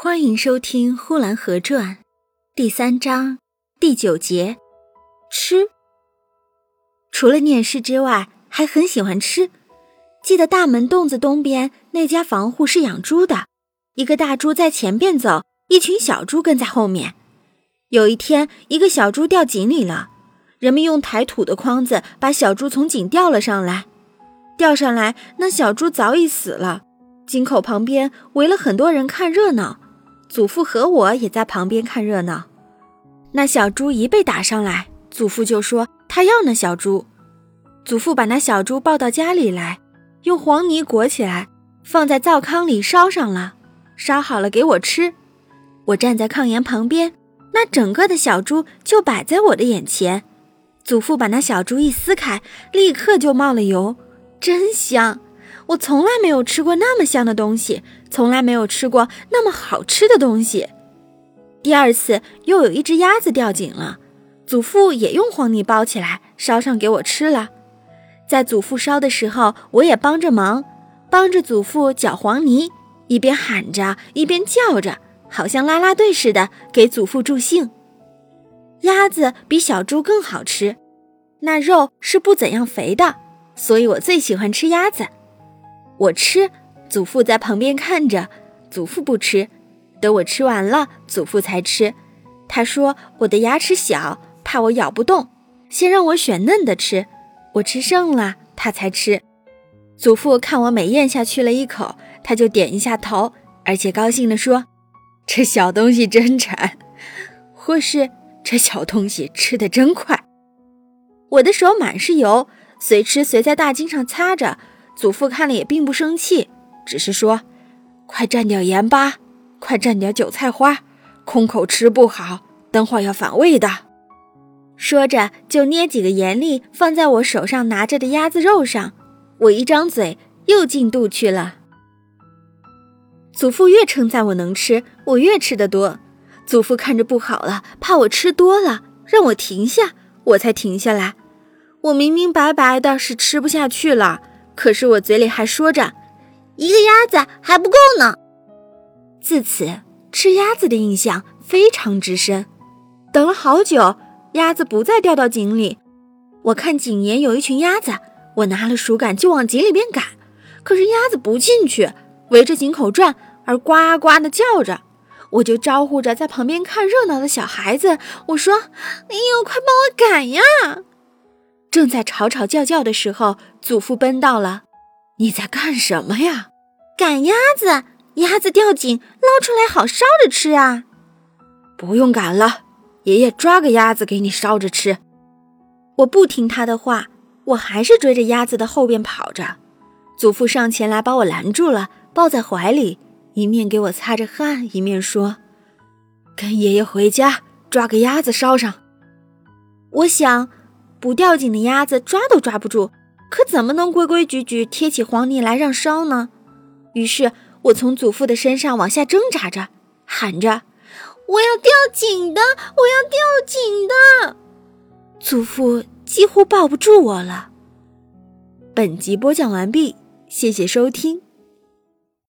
欢迎收听《呼兰河传》第三章第九节。吃。除了念诗之外，还很喜欢吃。记得大门洞子东边那家房户是养猪的，一个大猪在前边走，一群小猪跟在后面。有一天，一个小猪掉井里了，人们用抬土的筐子把小猪从井吊了上来。吊上来，那小猪早已死了。井口旁边围了很多人看热闹。祖父和我也在旁边看热闹。那小猪一被打上来，祖父就说他要那小猪。祖父把那小猪抱到家里来，用黄泥裹起来，放在灶炕里烧上了，烧好了给我吃。我站在炕沿旁边，那整个的小猪就摆在我的眼前。祖父把那小猪一撕开，立刻就冒了油，真香。我从来没有吃过那么香的东西，从来没有吃过那么好吃的东西。第二次又有一只鸭子掉井了，祖父也用黄泥包起来烧上给我吃了。在祖父烧的时候，我也帮着忙，帮着祖父搅黄泥，一边喊着一边叫着，好像啦啦队似的给祖父助兴。鸭子比小猪更好吃，那肉是不怎样肥的，所以我最喜欢吃鸭子。我吃，祖父在旁边看着。祖父不吃，等我吃完了，祖父才吃。他说我的牙齿小，怕我咬不动，先让我选嫩的吃。我吃剩了，他才吃。祖父看我每咽下去了一口，他就点一下头，而且高兴地说：“这小东西真馋，或是这小东西吃的真快。”我的手满是油，随吃随在大襟上擦着。祖父看了也并不生气，只是说：“快蘸点盐巴，快蘸点韭菜花，空口吃不好，等会儿要反胃的。”说着就捏几个盐粒放在我手上拿着的鸭子肉上，我一张嘴又进肚去了。祖父越称赞我能吃，我越吃得多。祖父看着不好了，怕我吃多了，让我停下，我才停下来。我明明白白的是吃不下去了。可是我嘴里还说着，一个鸭子还不够呢。自此，吃鸭子的印象非常之深。等了好久，鸭子不再掉到井里。我看井沿有一群鸭子，我拿了树杆就往井里边赶。可是鸭子不进去，围着井口转，而呱呱的叫着。我就招呼着在旁边看热闹的小孩子，我说：“哎呦，快帮我赶呀！”正在吵吵叫叫的时候，祖父奔到了。你在干什么呀？赶鸭子，鸭子掉井，捞出来好烧着吃啊！不用赶了，爷爷抓个鸭子给你烧着吃。我不听他的话，我还是追着鸭子的后边跑着。祖父上前来把我拦住了，抱在怀里，一面给我擦着汗，一面说：“跟爷爷回家，抓个鸭子烧上。”我想。不掉井的鸭子抓都抓不住，可怎么能规规矩矩贴起黄泥来让烧呢？于是我从祖父的身上往下挣扎着，喊着：“我要掉井的，我要掉井的！”祖父几乎抱不住我了。本集播讲完毕，谢谢收听。